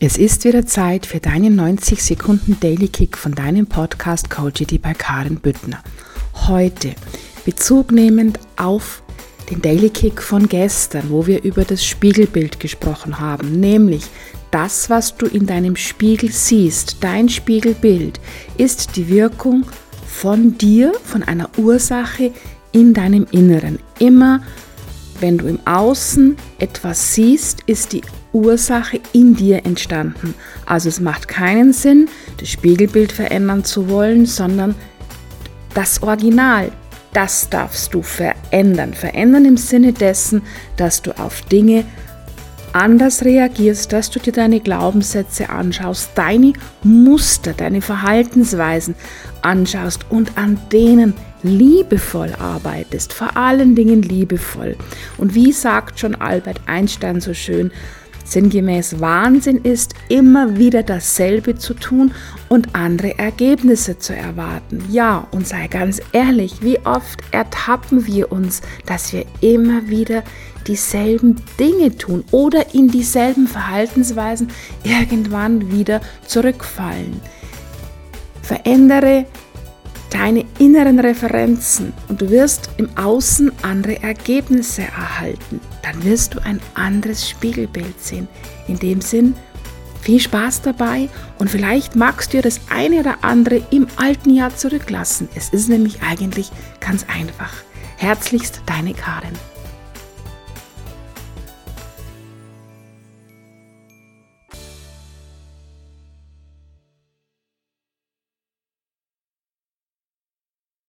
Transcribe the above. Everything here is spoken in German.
Es ist wieder Zeit für deinen 90 Sekunden Daily Kick von deinem Podcast Coachity bei Karin Büttner. Heute Bezug nehmend auf den Daily Kick von gestern, wo wir über das Spiegelbild gesprochen haben, nämlich das, was du in deinem Spiegel siehst, dein Spiegelbild, ist die Wirkung von dir, von einer Ursache in deinem Inneren. Immer wenn du im Außen etwas siehst, ist die Ursache in dir entstanden. Also es macht keinen Sinn, das Spiegelbild verändern zu wollen, sondern das Original, das darfst du verändern. Verändern im Sinne dessen, dass du auf Dinge anders reagierst, dass du dir deine Glaubenssätze anschaust, deine Muster, deine Verhaltensweisen anschaust und an denen liebevoll arbeitest, vor allen Dingen liebevoll. Und wie sagt schon Albert Einstein so schön, sinngemäß Wahnsinn ist, immer wieder dasselbe zu tun und andere Ergebnisse zu erwarten. Ja, und sei ganz ehrlich, wie oft ertappen wir uns, dass wir immer wieder dieselben Dinge tun oder in dieselben Verhaltensweisen irgendwann wieder zurückfallen. Verändere deine inneren Referenzen und du wirst im Außen andere Ergebnisse erhalten. Dann wirst du ein anderes Spiegelbild sehen. In dem Sinn, viel Spaß dabei und vielleicht magst du das eine oder andere im alten Jahr zurücklassen. Es ist nämlich eigentlich ganz einfach. Herzlichst deine Karin.